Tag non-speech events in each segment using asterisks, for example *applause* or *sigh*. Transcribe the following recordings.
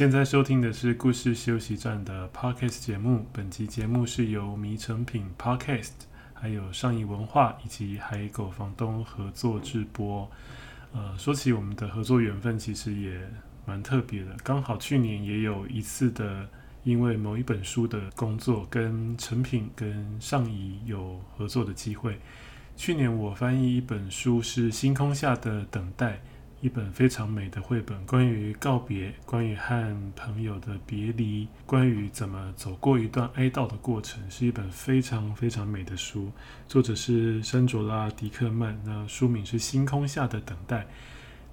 现在收听的是故事休息站的 Podcast 节目。本集节目是由迷成品 Podcast、还有上谊文化以及海狗房东合作制播。呃，说起我们的合作缘分，其实也蛮特别的。刚好去年也有一次的，因为某一本书的工作，跟成品跟上谊有合作的机会。去年我翻译一本书，是《星空下的等待》。一本非常美的绘本，关于告别，关于和朋友的别离，关于怎么走过一段哀悼的过程，是一本非常非常美的书。作者是山卓拉·迪克曼，那书名是《星空下的等待》。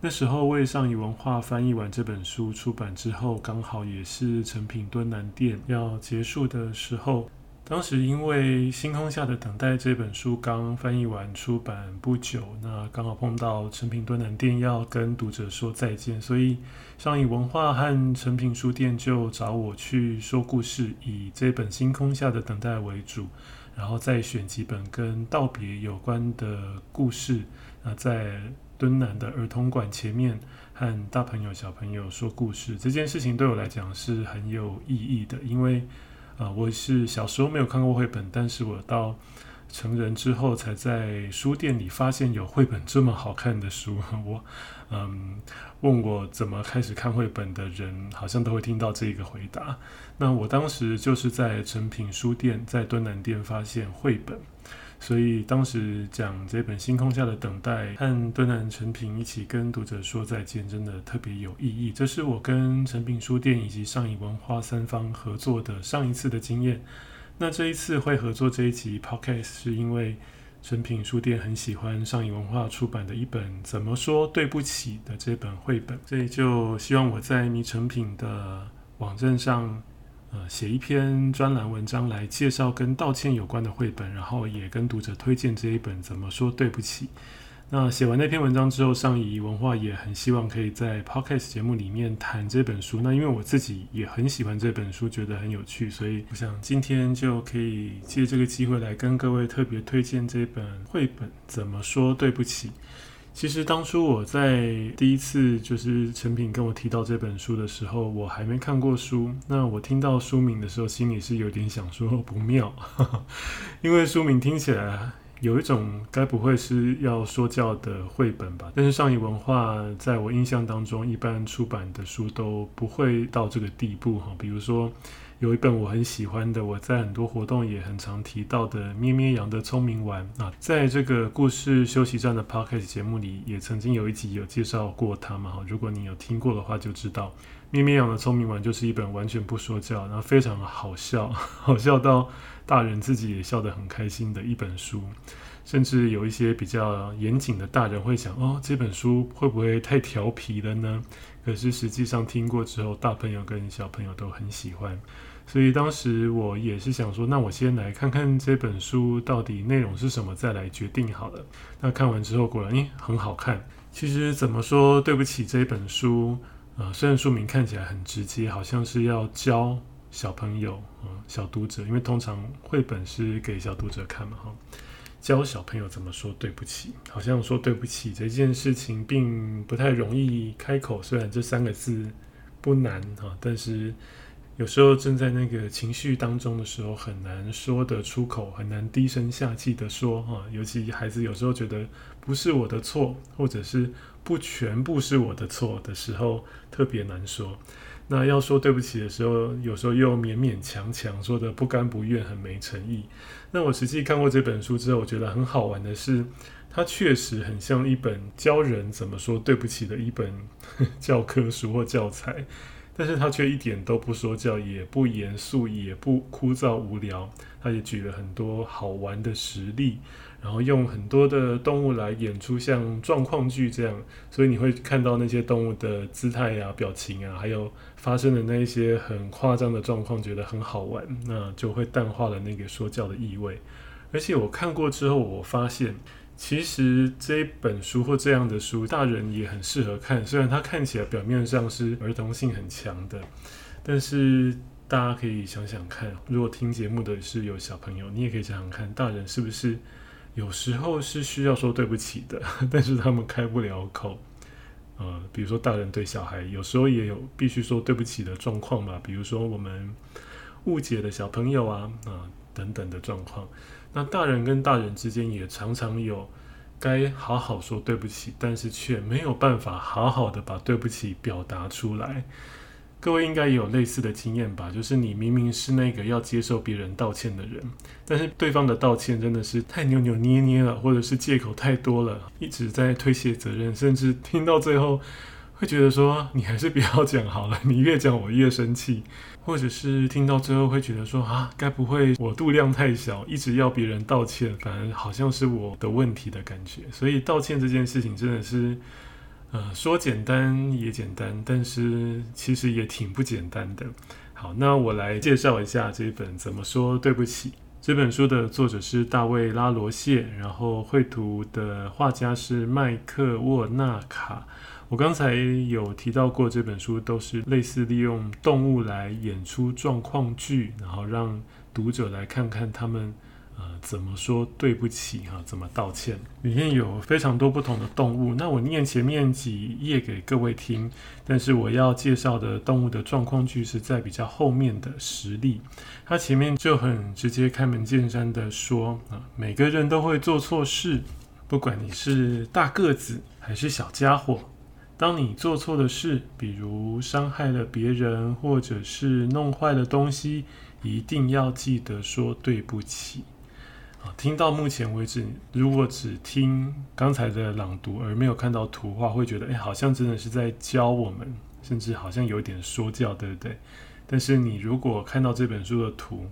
那时候为上译文化翻译完这本书，出版之后，刚好也是诚品敦南店要结束的时候。当时因为《星空下的等待》这本书刚翻译完出版不久，那刚好碰到诚品敦南店要跟读者说再见，所以上谊文化和诚品书店就找我去说故事，以这本《星空下的等待》为主，然后再选几本跟道别有关的故事，那在敦南的儿童馆前面和大朋友小朋友说故事，这件事情对我来讲是很有意义的，因为。啊、我是小时候没有看过绘本，但是我到成人之后才在书店里发现有绘本这么好看的书。*laughs* 我，嗯，问我怎么开始看绘本的人，好像都会听到这个回答。那我当时就是在诚品书店，在敦南店发现绘本。所以当时讲这本《星空下的等待》，和敦南诚品一起跟读者说再见，真的特别有意义。这是我跟诚品书店以及上影文化三方合作的上一次的经验。那这一次会合作这一集 Podcast，是因为诚品书店很喜欢上影文化出版的一本《怎么说对不起》的这本绘本，所以就希望我在迷诚品的网站上。写一篇专栏文章来介绍跟道歉有关的绘本，然后也跟读者推荐这一本《怎么说对不起》。那写完那篇文章之后，上谊文化也很希望可以在 Podcast 节目里面谈这本书。那因为我自己也很喜欢这本书，觉得很有趣，所以我想今天就可以借这个机会来跟各位特别推荐这本绘本《怎么说对不起》。其实当初我在第一次就是诚品跟我提到这本书的时候，我还没看过书。那我听到书名的时候，心里是有点想说不妙，*laughs* 因为书名听起来有一种该不会是要说教的绘本吧？但是上谊文化在我印象当中，一般出版的书都不会到这个地步哈。比如说。有一本我很喜欢的，我在很多活动也很常提到的《咩咩羊的聪明丸》啊，在这个故事休息站的 Podcast 节目里，也曾经有一集有介绍过它嘛。如果你有听过的话，就知道《咩咩羊的聪明丸》就是一本完全不说教，然后非常好笑，好笑到大人自己也笑得很开心的一本书。甚至有一些比较严谨的大人会想：哦，这本书会不会太调皮了呢？可是实际上听过之后，大朋友跟小朋友都很喜欢。所以当时我也是想说，那我先来看看这本书到底内容是什么，再来决定好了。那看完之后，果然，诶，很好看。其实怎么说，对不起，这本书，呃，虽然书名看起来很直接，好像是要教小朋友，嗯，小读者，因为通常绘本是给小读者看嘛，哈，教小朋友怎么说对不起，好像说对不起这件事情并不太容易开口，虽然这三个字不难，哈，但是。有时候正在那个情绪当中的时候，很难说得出口，很难低声下气地说哈。尤其孩子有时候觉得不是我的错，或者是不全部是我的错的时候，特别难说。那要说对不起的时候，有时候又勉勉强强说得不甘不愿，很没诚意。那我实际看过这本书之后，我觉得很好玩的是，它确实很像一本教人怎么说对不起的一本 *laughs* 教科书或教材。但是它却一点都不说教，也不严肃，也不枯燥无聊。它也举了很多好玩的实例，然后用很多的动物来演出像状况剧这样，所以你会看到那些动物的姿态啊、表情啊，还有发生的那一些很夸张的状况，觉得很好玩，那就会淡化了那个说教的意味。而且我看过之后，我发现其实这一本书或这样的书，大人也很适合看。虽然它看起来表面上是儿童性很强的，但是大家可以想想看，如果听节目的是有小朋友，你也可以想想看，大人是不是？有时候是需要说对不起的，但是他们开不了口。呃，比如说大人对小孩，有时候也有必须说对不起的状况吧。比如说我们误解的小朋友啊，啊、等等的状况。那大人跟大人之间也常常有该好好说对不起，但是却没有办法好好的把对不起表达出来。各位应该也有类似的经验吧？就是你明明是那个要接受别人道歉的人，但是对方的道歉真的是太扭扭捏捏了，或者是借口太多了，一直在推卸责任，甚至听到最后会觉得说你还是不要讲好了，*laughs* 你越讲我越生气，或者是听到最后会觉得说啊，该不会我度量太小，一直要别人道歉，反而好像是我的问题的感觉。所以道歉这件事情真的是。呃，说简单也简单，但是其实也挺不简单的。好，那我来介绍一下这本《怎么说对不起》这本书的作者是大卫·拉罗谢，然后绘图的画家是麦克沃纳卡。我刚才有提到过，这本书都是类似利用动物来演出状况剧，然后让读者来看看他们。呃，怎么说对不起哈？怎么道歉？里面有非常多不同的动物。那我念前面几页给各位听，但是我要介绍的动物的状况句是在比较后面的实例。它前面就很直接开门见山的说啊，每个人都会做错事，不管你是大个子还是小家伙。当你做错的事，比如伤害了别人，或者是弄坏了东西，一定要记得说对不起。听到目前为止，如果只听刚才的朗读而没有看到图画，会觉得哎，好像真的是在教我们，甚至好像有点说教，对不对？但是你如果看到这本书的图，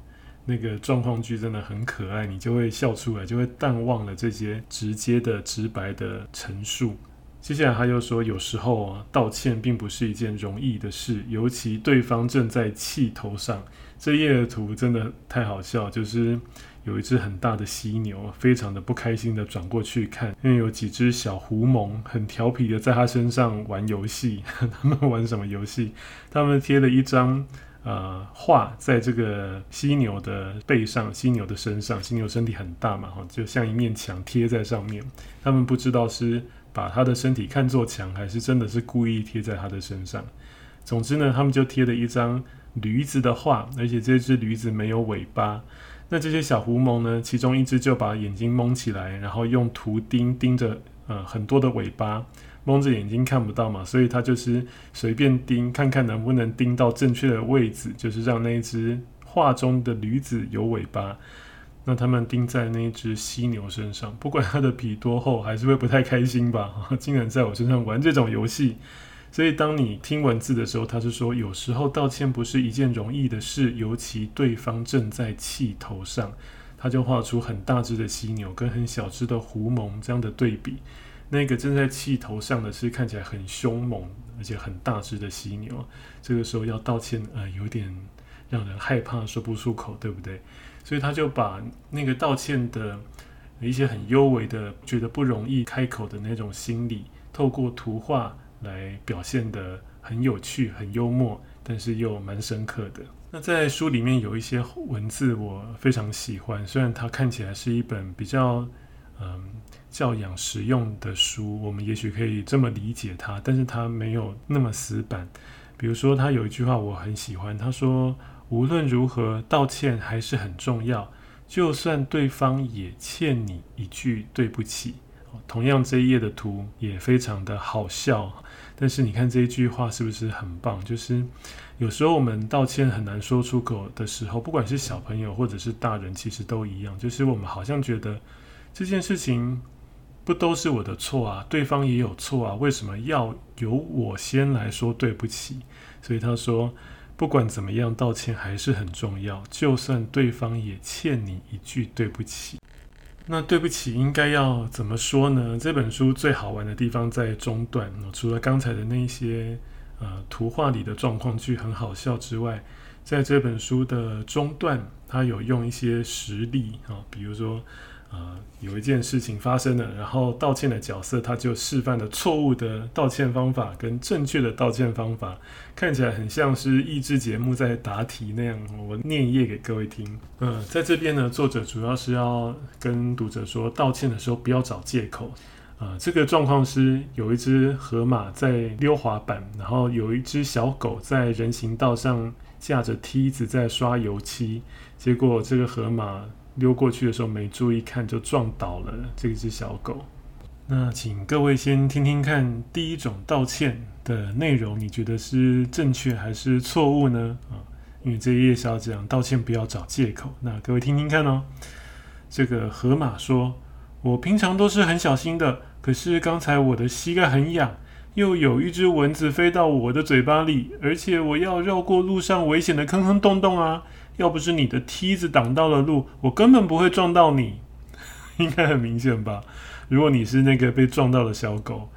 那个状况剧真的很可爱，你就会笑出来，就会淡忘了这些直接的、直白的陈述。接下来他又说，有时候啊，道歉并不是一件容易的事，尤其对方正在气头上。这页的图真的太好笑，就是。有一只很大的犀牛，非常的不开心的转过去看，因为有几只小狐獴很调皮的在他身上玩游戏。*laughs* 他们玩什么游戏？他们贴了一张呃画在这个犀牛的背上，犀牛的身上。犀牛身体很大嘛，哈，就像一面墙贴在上面。他们不知道是把他的身体看作墙，还是真的是故意贴在他的身上。总之呢，他们就贴了一张驴子的画，而且这只驴子没有尾巴。那这些小狐獴呢？其中一只就把眼睛蒙起来，然后用图钉钉着，呃，很多的尾巴，蒙着眼睛看不到嘛，所以它就是随便钉，看看能不能钉到正确的位置，就是让那一只画中的驴子有尾巴。那他们钉在那一只犀牛身上，不管它的皮多厚，还是会不太开心吧？*laughs* 竟然在我身上玩这种游戏。所以，当你听文字的时候，他是说，有时候道歉不是一件容易的事，尤其对方正在气头上。他就画出很大只的犀牛跟很小只的狐獴这样的对比。那个正在气头上的是看起来很凶猛而且很大只的犀牛，这个时候要道歉，呃，有点让人害怕，说不出口，对不对？所以他就把那个道歉的一些很幽微的、觉得不容易开口的那种心理，透过图画。来表现得很有趣、很幽默，但是又蛮深刻的。那在书里面有一些文字我非常喜欢，虽然它看起来是一本比较嗯教养实用的书，我们也许可以这么理解它，但是它没有那么死板。比如说，他有一句话我很喜欢，他说：“无论如何，道歉还是很重要，就算对方也欠你一句对不起。”同样，这一页的图也非常的好笑，但是你看这一句话是不是很棒？就是有时候我们道歉很难说出口的时候，不管是小朋友或者是大人，其实都一样。就是我们好像觉得这件事情不都是我的错啊，对方也有错啊，为什么要由我先来说对不起？所以他说，不管怎么样，道歉还是很重要，就算对方也欠你一句对不起。那对不起，应该要怎么说呢？这本书最好玩的地方在中段，除了刚才的那些呃图画里的状况剧很好笑之外，在这本书的中段，它有用一些实例啊，比如说。呃，有一件事情发生了，然后道歉的角色他就示范了错误的道歉方法跟正确的道歉方法，看起来很像是益智节目在答题那样。我念一页给各位听。呃，在这边呢，作者主要是要跟读者说，道歉的时候不要找借口。呃，这个状况是有一只河马在溜滑板，然后有一只小狗在人行道上架着梯子在刷油漆，结果这个河马。溜过去的时候没注意看，就撞倒了这只小狗。那请各位先听听看，第一种道歉的内容，你觉得是正确还是错误呢？啊，因为这一页是要讲道歉不要找借口。那各位听听看哦。这个河马说：“我平常都是很小心的，可是刚才我的膝盖很痒，又有一只蚊子飞到我的嘴巴里，而且我要绕过路上危险的坑坑洞洞啊。”要不是你的梯子挡到了路，我根本不会撞到你。*laughs* 应该很明显吧？如果你是那个被撞到的小狗，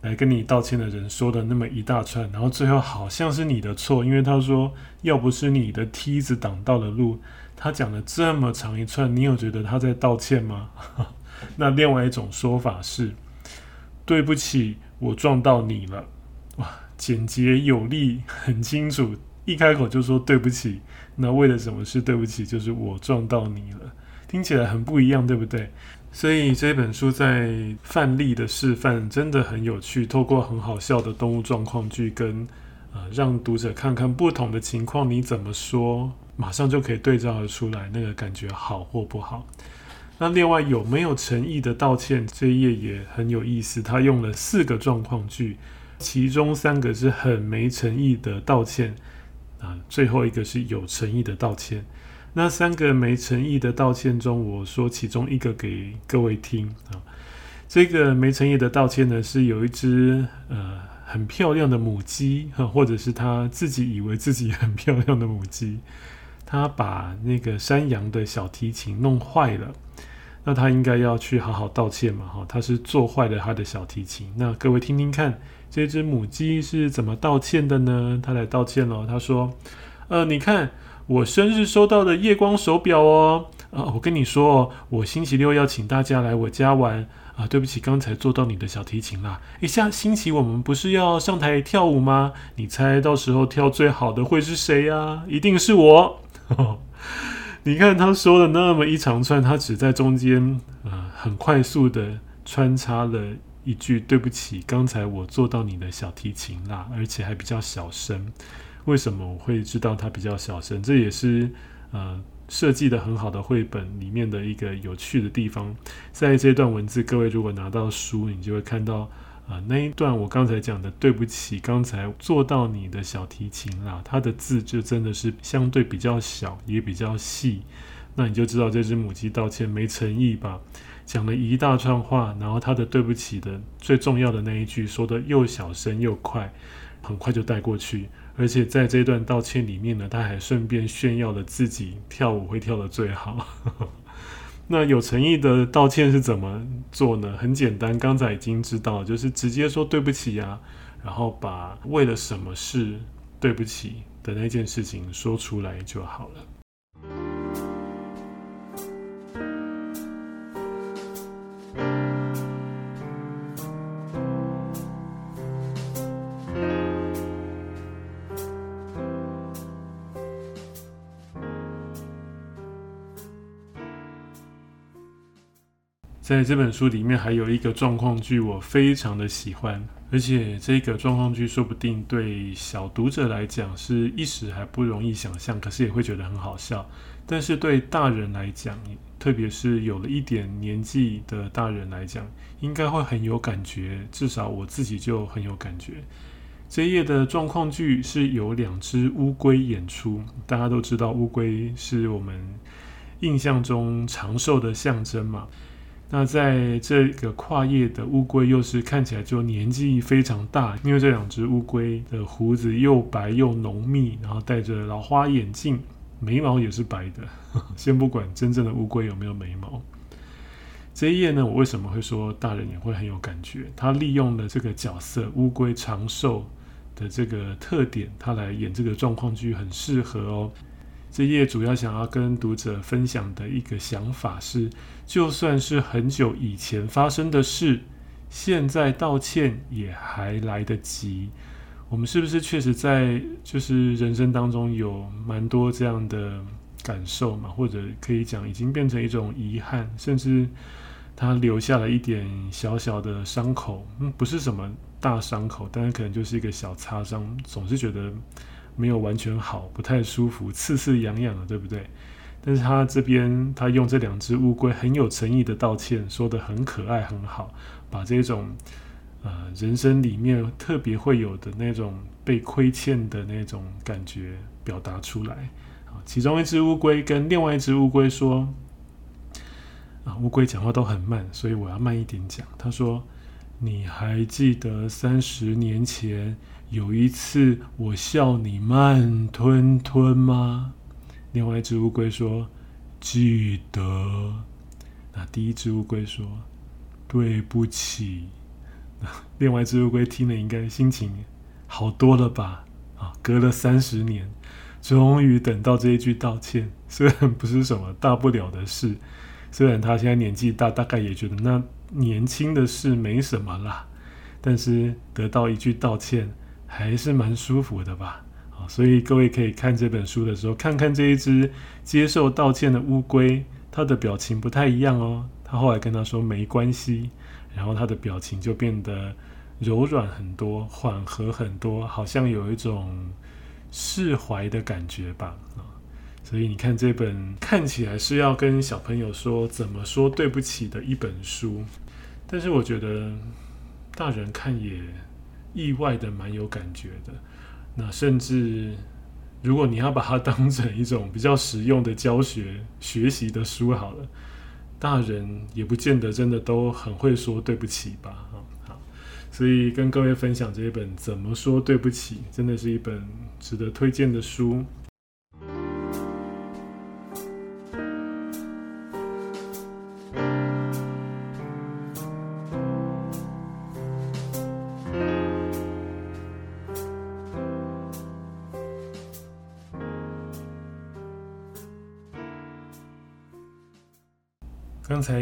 来跟你道歉的人说的那么一大串，然后最后好像是你的错，因为他说要不是你的梯子挡到了路，他讲了这么长一串，你有觉得他在道歉吗？*laughs* 那另外一种说法是，对不起，我撞到你了。哇，简洁有力，很清楚。一开口就说对不起，那为了什么事对不起？就是我撞到你了，听起来很不一样，对不对？所以这本书在范例的示范真的很有趣，透过很好笑的动物状况剧跟呃让读者看看不同的情况你怎么说，马上就可以对照得出来那个感觉好或不好。那另外有没有诚意的道歉？这一页也很有意思，他用了四个状况剧，其中三个是很没诚意的道歉。啊，最后一个是有诚意的道歉。那三个没诚意的道歉中，我说其中一个给各位听啊。这个没诚意的道歉呢，是有一只呃很漂亮的母鸡，或者是他自己以为自己很漂亮的母鸡，他把那个山羊的小提琴弄坏了。那他应该要去好好道歉嘛？哈，他是做坏了他的小提琴。那各位听听看。这只母鸡是怎么道歉的呢？他来道歉了。他说：“呃，你看我生日收到的夜光手表哦。啊，我跟你说哦，我星期六要请大家来我家玩啊。对不起，刚才坐到你的小提琴啦。一下星期我们不是要上台跳舞吗？你猜到时候跳最好的会是谁呀？一定是我。*laughs* 你看他说了那么一长串，他只在中间啊，很快速的穿插了。”一句对不起，刚才我坐到你的小提琴啦，而且还比较小声。为什么我会知道它比较小声？这也是呃设计的很好的绘本里面的一个有趣的地方。在这段文字，各位如果拿到书，你就会看到啊、那一段我刚才讲的对不起，刚才做到你的小提琴啦，它的字就真的是相对比较小，也比较细。那你就知道这只母鸡道歉没诚意吧？讲了一大串话，然后他的对不起的最重要的那一句说的又小声又快，很快就带过去。而且在这段道歉里面呢，他还顺便炫耀了自己跳舞会跳得最好。那有诚意的道歉是怎么做呢？很简单，刚才已经知道，就是直接说对不起呀，然后把为了什么事对不起的那件事情说出来就好了。在这本书里面还有一个状况剧，我非常的喜欢，而且这个状况剧说不定对小读者来讲是一时还不容易想象，可是也会觉得很好笑。但是对大人来讲，特别是有了一点年纪的大人来讲，应该会很有感觉。至少我自己就很有感觉。这一页的状况剧是有两只乌龟演出，大家都知道乌龟是我们印象中长寿的象征嘛。那在这个跨页的乌龟，又是看起来就年纪非常大，因为这两只乌龟的胡子又白又浓密，然后戴着老花眼镜，眉毛也是白的。*laughs* 先不管真正的乌龟有没有眉毛，这一页呢，我为什么会说大人也会很有感觉？他利用了这个角色乌龟长寿的这个特点，他来演这个状况剧很适合哦。这一页主要想要跟读者分享的一个想法是，就算是很久以前发生的事，现在道歉也还来得及。我们是不是确实在就是人生当中有蛮多这样的感受嘛？或者可以讲，已经变成一种遗憾，甚至他留下了一点小小的伤口，嗯，不是什么大伤口，但是可能就是一个小擦伤，总是觉得。没有完全好，不太舒服，刺刺痒痒的，对不对？但是他这边他用这两只乌龟很有诚意的道歉，说的很可爱很好，把这种呃人生里面特别会有的那种被亏欠的那种感觉表达出来。啊，其中一只乌龟跟另外一只乌龟说：“啊，乌龟讲话都很慢，所以我要慢一点讲。”他说：“你还记得三十年前？”有一次，我笑你慢吞吞吗？另外一只乌龟说：“记得。”那第一只乌龟说：“对不起。*laughs* ”另外一只乌龟听了，应该心情好多了吧？啊，隔了三十年，终于等到这一句道歉，虽然 *laughs* 不是什么大不了的事，虽然他现在年纪大，大概也觉得那年轻的事没什么啦，但是得到一句道歉。还是蛮舒服的吧，好，所以各位可以看这本书的时候，看看这一只接受道歉的乌龟，它的表情不太一样哦。他后来跟他说没关系，然后他的表情就变得柔软很多，缓和很多，好像有一种释怀的感觉吧。啊，所以你看这本看起来是要跟小朋友说怎么说对不起的一本书，但是我觉得大人看也。意外的蛮有感觉的，那甚至如果你要把它当成一种比较实用的教学学习的书好了，大人也不见得真的都很会说对不起吧？好，所以跟各位分享这一本《怎么说对不起》，真的是一本值得推荐的书。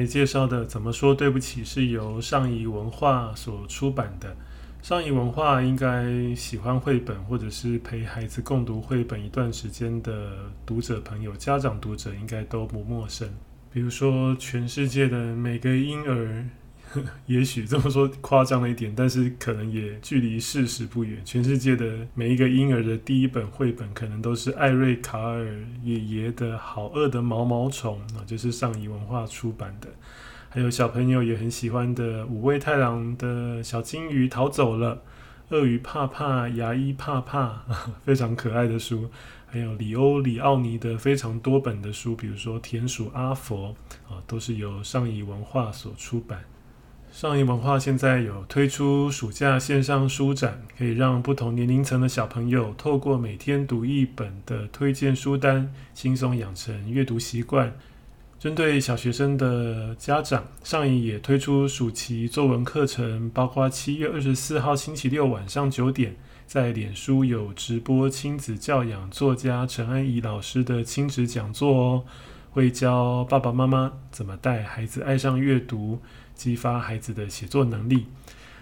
介绍的怎么说对不起，是由上谊文化所出版的。上谊文化应该喜欢绘本或者是陪孩子共读绘本一段时间的读者朋友、家长读者应该都不陌生。比如说，全世界的每个婴儿。*laughs* 也许这么说夸张了一点，但是可能也距离事实不远。全世界的每一个婴儿的第一本绘本，可能都是艾瑞卡尔爷爷的《好饿的毛毛虫》啊，就是上谊文化出版的。还有小朋友也很喜欢的五味太郎的《小金鱼逃走了》，鳄鱼怕怕，牙医怕怕，非常可爱的书。还有里欧里奥尼的非常多本的书，比如说《田鼠阿佛》啊，都是由上谊文化所出版。上谊文化现在有推出暑假线上书展，可以让不同年龄层的小朋友透过每天读一本的推荐书单，轻松养成阅读习惯。针对小学生的家长，上谊也推出暑期作文课程，包括七月二十四号星期六晚上九点，在脸书有直播亲子教养作家陈安怡老师的亲子讲座哦，会教爸爸妈妈怎么带孩子爱上阅读。激发孩子的写作能力。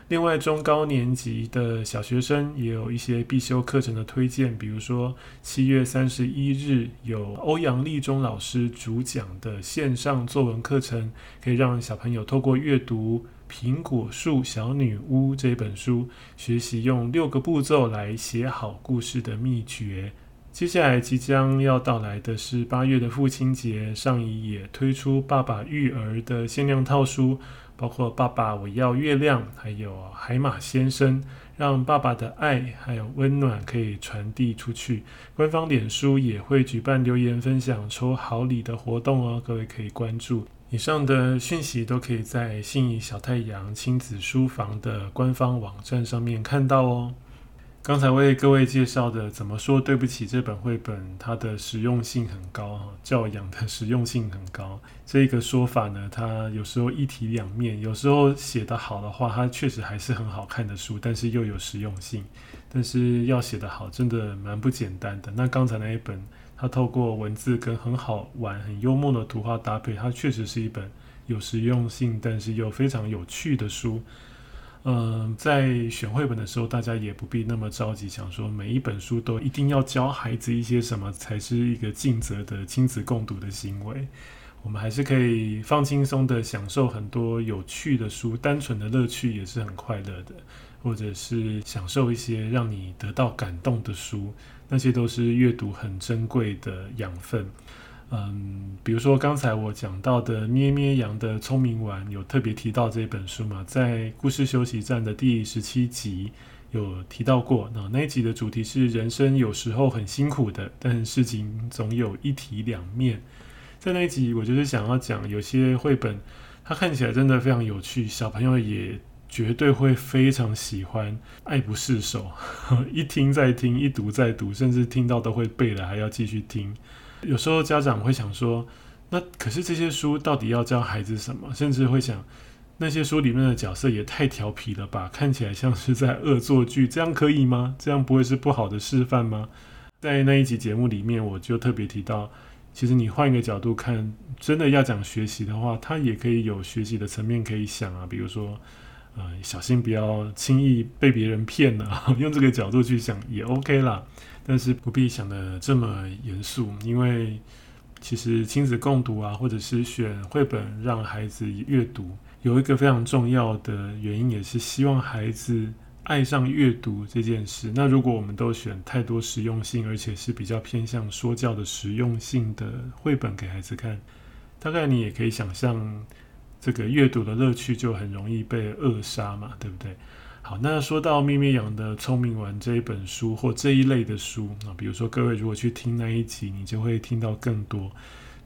另外，中高年级的小学生也有一些必修课程的推荐，比如说七月三十一日有欧阳立中老师主讲的线上作文课程，可以让小朋友透过阅读《苹果树小女巫》这本书，学习用六个步骤来写好故事的秘诀。接下来即将要到来的是八月的父亲节，上一也推出爸爸育儿的限量套书。包括爸爸，我要月亮，还有海马先生，让爸爸的爱还有温暖可以传递出去。官方脸书也会举办留言分享、抽好礼的活动哦，各位可以关注。以上的讯息都可以在信义小太阳亲子书房的官方网站上面看到哦。刚才为各位介绍的《怎么说对不起》这本绘本，它的实用性很高，哈教养的实用性很高。这个说法呢，它有时候一体两面，有时候写得好的话，它确实还是很好看的书，但是又有实用性。但是要写得好，真的蛮不简单的。那刚才那一本，它透过文字跟很好玩、很幽默的图画搭配，它确实是一本有实用性，但是又非常有趣的书。嗯，在选绘本的时候，大家也不必那么着急，想说每一本书都一定要教孩子一些什么才是一个尽责的亲子共读的行为。我们还是可以放轻松的享受很多有趣的书，单纯的乐趣也是很快乐的，或者是享受一些让你得到感动的书，那些都是阅读很珍贵的养分。嗯，比如说刚才我讲到的咩咩羊的聪明丸，有特别提到这本书嘛，在故事休息站的第十七集有提到过。那那一集的主题是人生有时候很辛苦的，但事情总有一体两面。在那一集，我就是想要讲，有些绘本它看起来真的非常有趣，小朋友也绝对会非常喜欢，爱不释手，一听再听，一读再读，甚至听到都会背了，还要继续听。有时候家长会想说，那可是这些书到底要教孩子什么？甚至会想，那些书里面的角色也太调皮了吧，看起来像是在恶作剧，这样可以吗？这样不会是不好的示范吗？在那一集节目里面，我就特别提到，其实你换一个角度看，真的要讲学习的话，它也可以有学习的层面可以想啊，比如说，呃，小心不要轻易被别人骗了，*laughs* 用这个角度去想也 OK 啦。但是不必想得这么严肃，因为其实亲子共读啊，或者是选绘本让孩子阅读，有一个非常重要的原因，也是希望孩子爱上阅读这件事。那如果我们都选太多实用性，而且是比较偏向说教的实用性的绘本给孩子看，大概你也可以想象，这个阅读的乐趣就很容易被扼杀嘛，对不对？好，那说到咩咩羊的聪明丸这一本书或这一类的书啊，比如说各位如果去听那一集，你就会听到更多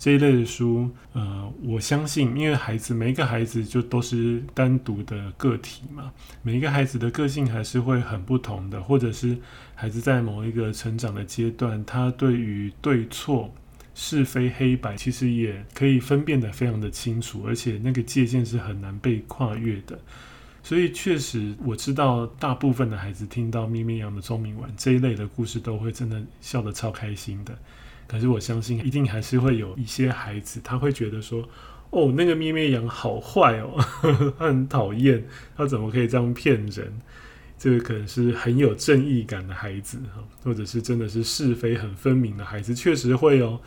这一类的书。呃，我相信，因为孩子每一个孩子就都是单独的个体嘛，每一个孩子的个性还是会很不同的，或者是孩子在某一个成长的阶段，他对于对错、是非黑白，其实也可以分辨得非常的清楚，而且那个界限是很难被跨越的。所以确实，我知道大部分的孩子听到咩咩羊的聪明丸这一类的故事，都会真的笑得超开心的。可是我相信，一定还是会有一些孩子，他会觉得说：“哦，那个咩咩羊好坏哦，*laughs* 他很讨厌，他怎么可以这样骗人？”这个可能是很有正义感的孩子，或者是真的是是非很分明的孩子，确实会哦。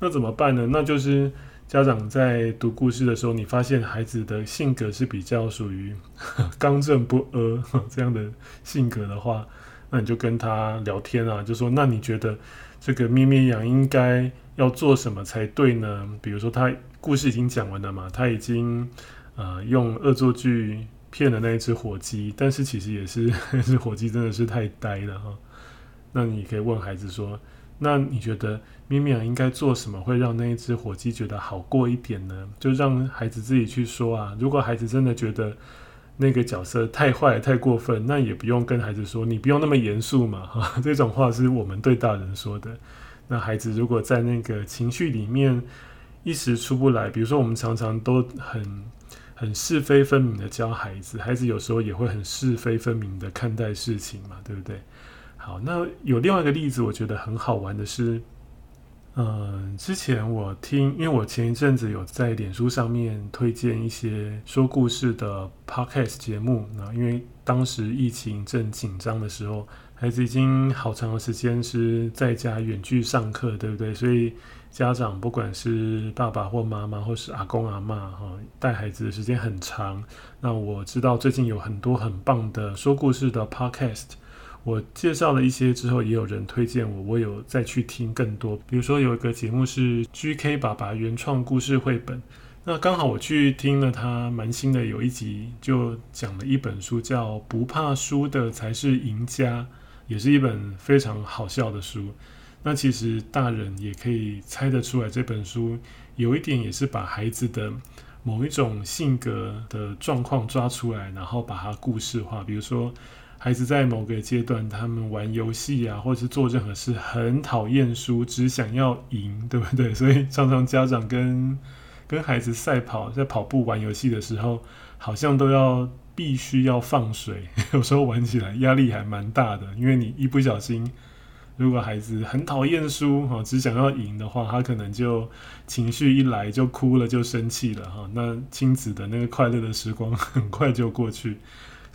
那怎么办呢？那就是。家长在读故事的时候，你发现孩子的性格是比较属于 *laughs* 刚正不阿 *laughs* 这样的性格的话，那你就跟他聊天啊，就说：那你觉得这个咩咩羊应该要做什么才对呢？比如说，他故事已经讲完了嘛，他已经呃用恶作剧骗了那一只火鸡，但是其实也是 *laughs* 那只火鸡真的是太呆了哈。那你可以问孩子说。那你觉得咪咪应该做什么会让那一只火鸡觉得好过一点呢？就让孩子自己去说啊。如果孩子真的觉得那个角色太坏、太过分，那也不用跟孩子说，你不用那么严肃嘛。哈，*laughs* 这种话是我们对大人说的。那孩子如果在那个情绪里面一时出不来，比如说我们常常都很很是非分明的教孩子，孩子有时候也会很是非分明的看待事情嘛，对不对？好，那有另外一个例子，我觉得很好玩的是，嗯、之前我听，因为我前一阵子有在脸书上面推荐一些说故事的 podcast 节目，那因为当时疫情正紧张的时候，孩子已经好长的时间是在家远距上课，对不对？所以家长不管是爸爸或妈妈，或是阿公阿嬷，哈，带孩子的时间很长。那我知道最近有很多很棒的说故事的 podcast。我介绍了一些之后，也有人推荐我，我有再去听更多。比如说有一个节目是 GK 爸爸原创故事绘本，那刚好我去听了，他蛮新的，有一集就讲了一本书，叫《不怕输的才是赢家》，也是一本非常好笑的书。那其实大人也可以猜得出来，这本书有一点也是把孩子的某一种性格的状况抓出来，然后把它故事化，比如说。孩子在某个阶段，他们玩游戏啊，或者是做任何事，很讨厌输，只想要赢，对不对？*laughs* 所以常常家长跟跟孩子赛跑，在跑步玩游戏的时候，好像都要必须要放水，*laughs* 有时候玩起来压力还蛮大的，因为你一不小心。如果孩子很讨厌输哈，只想要赢的话，他可能就情绪一来就哭了，就生气了哈。那亲子的那个快乐的时光 *laughs* 很快就过去。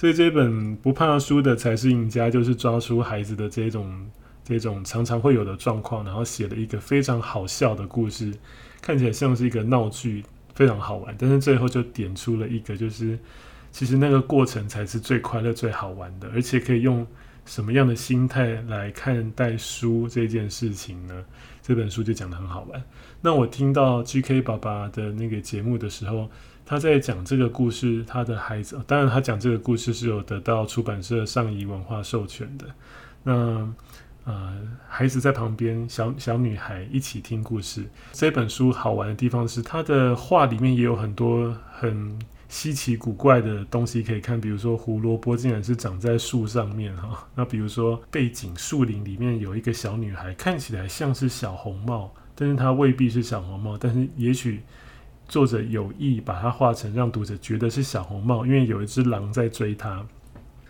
所以这本不怕输的才是赢家，就是抓出孩子的这种这种常常会有的状况，然后写了一个非常好笑的故事，看起来像是一个闹剧，非常好玩。但是最后就点出了一个，就是其实那个过程才是最快乐、最好玩的，而且可以用。什么样的心态来看待输这件事情呢？这本书就讲得很好玩。那我听到 GK 爸爸的那个节目的时候，他在讲这个故事，他的孩子，当然他讲这个故事是有得到出版社上谊文化授权的。那呃，孩子在旁边，小小女孩一起听故事。这本书好玩的地方是，他的画里面也有很多很。稀奇古怪的东西可以看，比如说胡萝卜竟然是长在树上面哈。那比如说背景树林里面有一个小女孩，看起来像是小红帽，但是她未必是小红帽，但是也许作者有意把它画成让读者觉得是小红帽，因为有一只狼在追他。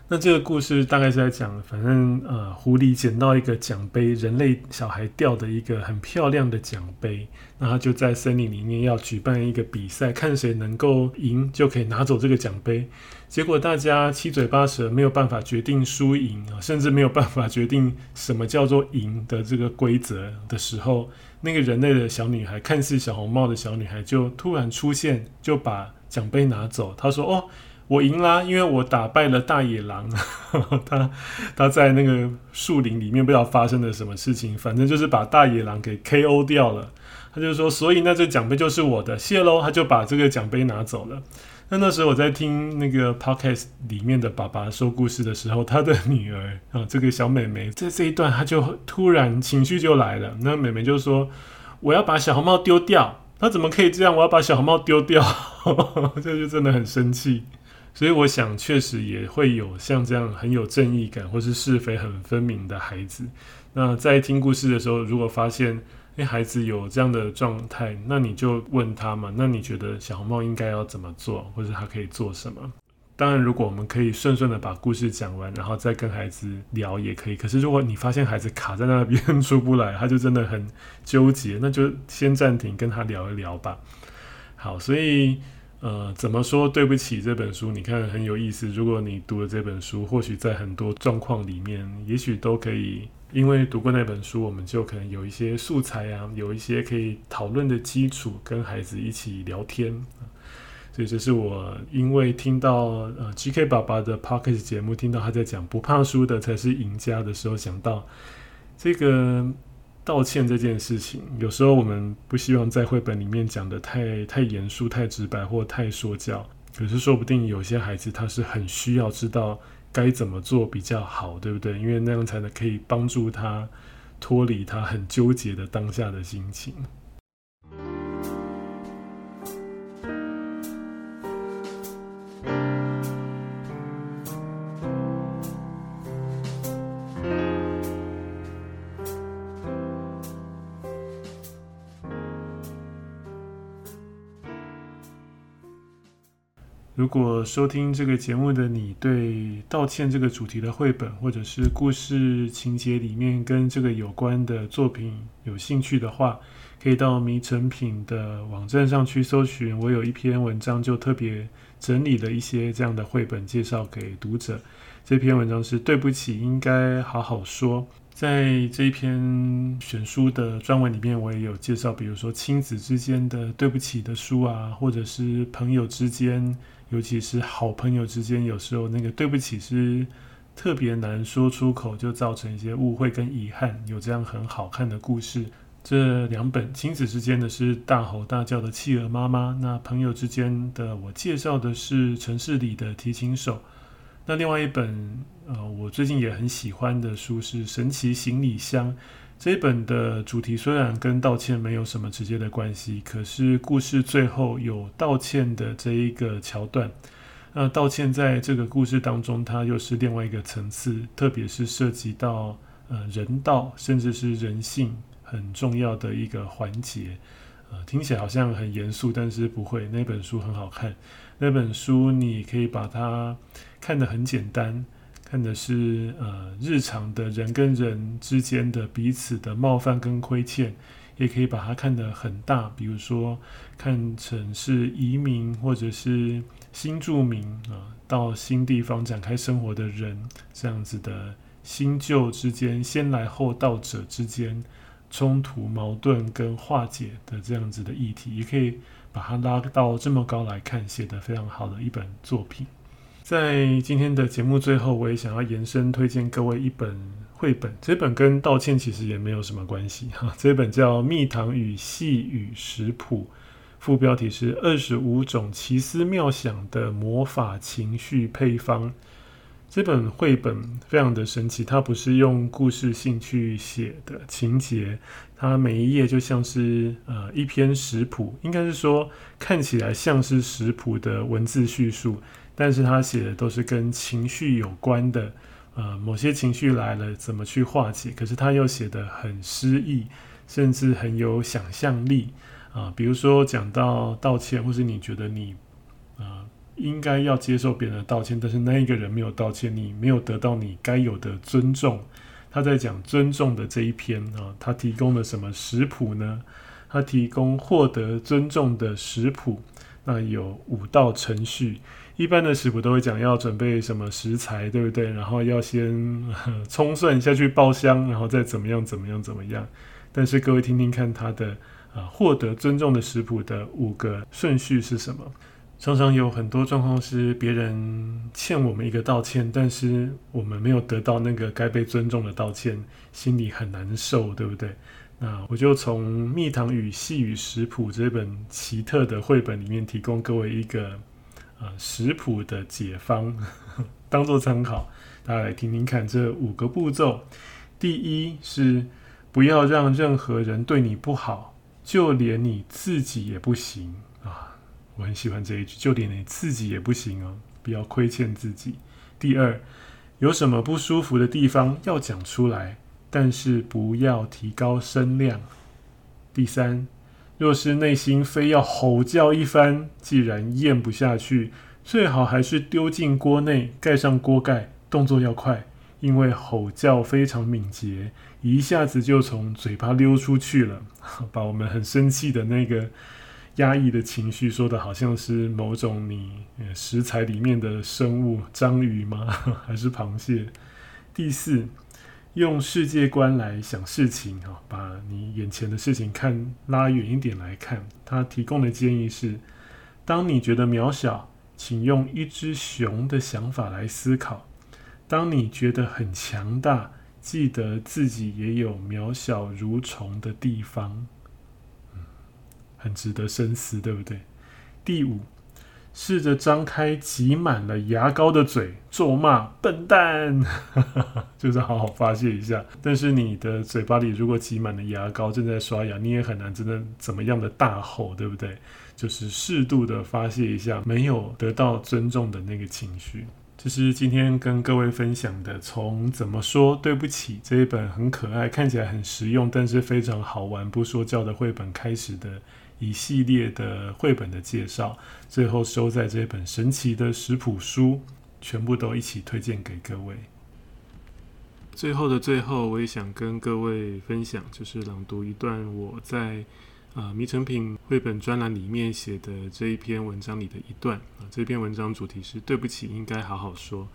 那这个故事大概是在讲，反正呃，狐狸捡到一个奖杯，人类小孩掉的一个很漂亮的奖杯，那他就在森林里面要举办一个比赛，看谁能够赢就可以拿走这个奖杯。结果大家七嘴八舌，没有办法决定输赢啊，甚至没有办法决定什么叫做赢的这个规则的时候，那个人类的小女孩，看似小红帽的小女孩，就突然出现，就把奖杯拿走。她说：“哦。”我赢啦，因为我打败了大野狼。*laughs* 他他在那个树林里面不知道发生了什么事情，反正就是把大野狼给 KO 掉了。他就说，所以那这奖杯就是我的，谢喽。他就把这个奖杯拿走了。那那时候我在听那个 podcast 里面的爸爸说故事的时候，他的女儿啊，这个小妹妹在这一段，她就突然情绪就来了。那妹妹就说：“我要把小红帽丢掉。”她怎么可以这样？我要把小红帽丢掉，*laughs* 这就真的很生气。所以我想，确实也会有像这样很有正义感，或是是非很分明的孩子。那在听故事的时候，如果发现诶孩子有这样的状态，那你就问他嘛。那你觉得小红帽应该要怎么做，或者他可以做什么？当然，如果我们可以顺顺的把故事讲完，然后再跟孩子聊也可以。可是如果你发现孩子卡在那边 *laughs* 出不来，他就真的很纠结，那就先暂停，跟他聊一聊吧。好，所以。呃，怎么说对不起这本书？你看很有意思。如果你读了这本书，或许在很多状况里面，也许都可以，因为读过那本书，我们就可能有一些素材啊，有一些可以讨论的基础，跟孩子一起聊天。所以这是我因为听到呃 GK 爸爸的 Podcast 节目，听到他在讲不怕输的才是赢家的时候，想到这个。道歉这件事情，有时候我们不希望在绘本里面讲的太太严肃、太直白或太说教。可是说不定有些孩子他是很需要知道该怎么做比较好，对不对？因为那样才能可以帮助他脱离他很纠结的当下的心情。如果收听这个节目的你对道歉这个主题的绘本，或者是故事情节里面跟这个有关的作品有兴趣的话，可以到迷成品的网站上去搜寻。我有一篇文章，就特别整理了一些这样的绘本介绍给读者。这篇文章是对不起，应该好好说。在这一篇选书的专文里面，我也有介绍，比如说亲子之间的对不起的书啊，或者是朋友之间。尤其是好朋友之间，有时候那个对不起是特别难说出口，就造成一些误会跟遗憾。有这样很好看的故事，这两本亲子之间的是大吼大叫的企鹅妈妈，那朋友之间的我介绍的是城市里的提琴手。那另外一本呃，我最近也很喜欢的书是神奇行李箱。这一本的主题虽然跟道歉没有什么直接的关系，可是故事最后有道歉的这一个桥段。那道歉在这个故事当中，它又是另外一个层次，特别是涉及到呃人道甚至是人性很重要的一个环节。呃，听起来好像很严肃，但是不会。那本书很好看，那本书你可以把它看得很简单，看的是呃日常的人跟人之间的彼此的冒犯跟亏欠。也可以把它看得很大，比如说看成是移民或者是新住民啊，到新地方展开生活的人，这样子的新旧之间、先来后到者之间冲突、矛盾跟化解的这样子的议题，也可以把它拉到这么高来看，写得非常好的一本作品。在今天的节目最后，我也想要延伸推荐各位一本。绘本这本跟道歉其实也没有什么关系 *laughs* 哈，这本叫《蜜糖与细雨食谱》，副标题是“二十五种奇思妙想的魔法情绪配方”。这本绘本非常的神奇，它不是用故事性去写的情节，它每一页就像是呃一篇食谱，应该是说看起来像是食谱的文字叙述，但是他写的都是跟情绪有关的。呃，某些情绪来了，怎么去化解？可是他又写得很诗意，甚至很有想象力啊、比如说讲到道歉，或是你觉得你呃应该要接受别人的道歉，但是那一个人没有道歉，你没有得到你该有的尊重。他在讲尊重的这一篇啊、他提供了什么食谱呢？他提供获得尊重的食谱，那有五道程序。一般的食谱都会讲要准备什么食材，对不对？然后要先 *laughs* 葱蒜下去爆香，然后再怎么样怎么样怎么样。但是各位听听看，他的啊获得尊重的食谱的五个顺序是什么？常常有很多状况是别人欠我们一个道歉，但是我们没有得到那个该被尊重的道歉，心里很难受，对不对？那我就从《蜜糖与细语食谱》这本奇特的绘本里面提供各位一个。食谱的解方当做参考，大家来听听看这五个步骤。第一是不要让任何人对你不好，就连你自己也不行啊！我很喜欢这一句，就连你自己也不行哦，不要亏欠自己。第二，有什么不舒服的地方要讲出来，但是不要提高声量。第三。若是内心非要吼叫一番，既然咽不下去，最好还是丢进锅内，盖上锅盖，动作要快，因为吼叫非常敏捷，一下子就从嘴巴溜出去了，*laughs* 把我们很生气的那个压抑的情绪说的好像是某种你食材里面的生物，章鱼吗？*laughs* 还是螃蟹？第四。用世界观来想事情，哈，把你眼前的事情看拉远一点来看。他提供的建议是：当你觉得渺小，请用一只熊的想法来思考；当你觉得很强大，记得自己也有渺小如虫的地方。嗯，很值得深思，对不对？第五。试着张开挤满了牙膏的嘴，咒骂笨蛋，*laughs* 就是好好发泄一下。但是你的嘴巴里如果挤满了牙膏，正在刷牙，你也很难真的怎么样的大吼，对不对？就是适度的发泄一下没有得到尊重的那个情绪。这是今天跟各位分享的，从怎么说对不起这一本很可爱、看起来很实用，但是非常好玩不说教的绘本开始的。一系列的绘本的介绍，最后收在这本神奇的食谱书，全部都一起推荐给各位。最后的最后，我也想跟各位分享，就是朗读一段我在啊迷成品绘本专栏里面写的这一篇文章里的一段啊。这篇文章主题是“对不起，应该好好说”。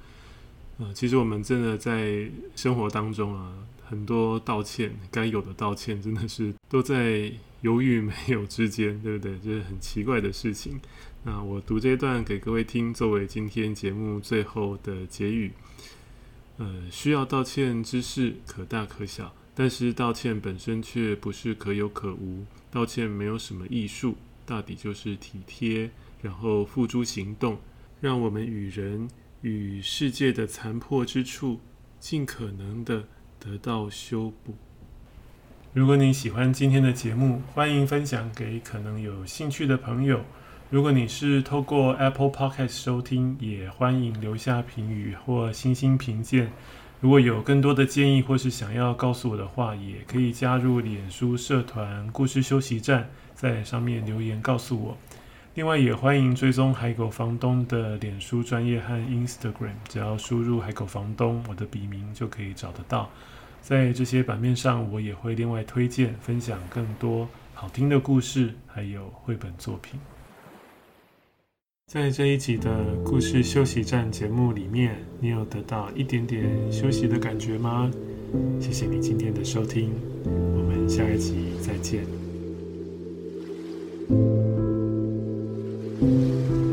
啊，其实我们真的在生活当中啊，很多道歉该有的道歉，真的是都在。犹豫没有之间，对不对？这是很奇怪的事情。那我读这一段给各位听，作为今天节目最后的结语。呃，需要道歉之事可大可小，但是道歉本身却不是可有可无。道歉没有什么艺术，大抵就是体贴，然后付诸行动，让我们与人与世界的残破之处，尽可能的得到修补。如果你喜欢今天的节目，欢迎分享给可能有兴趣的朋友。如果你是透过 Apple Podcast 收听，也欢迎留下评语或星星评鉴。如果有更多的建议或是想要告诉我的话，也可以加入脸书社团“故事休息站”，在上面留言告诉我。另外，也欢迎追踪海狗房东的脸书专业和 Instagram，只要输入“海狗房东”我的笔名就可以找得到。在这些版面上，我也会另外推荐分享更多好听的故事，还有绘本作品。在这一集的故事休息站节目里面，你有得到一点点休息的感觉吗？谢谢你今天的收听，我们下一集再见。Música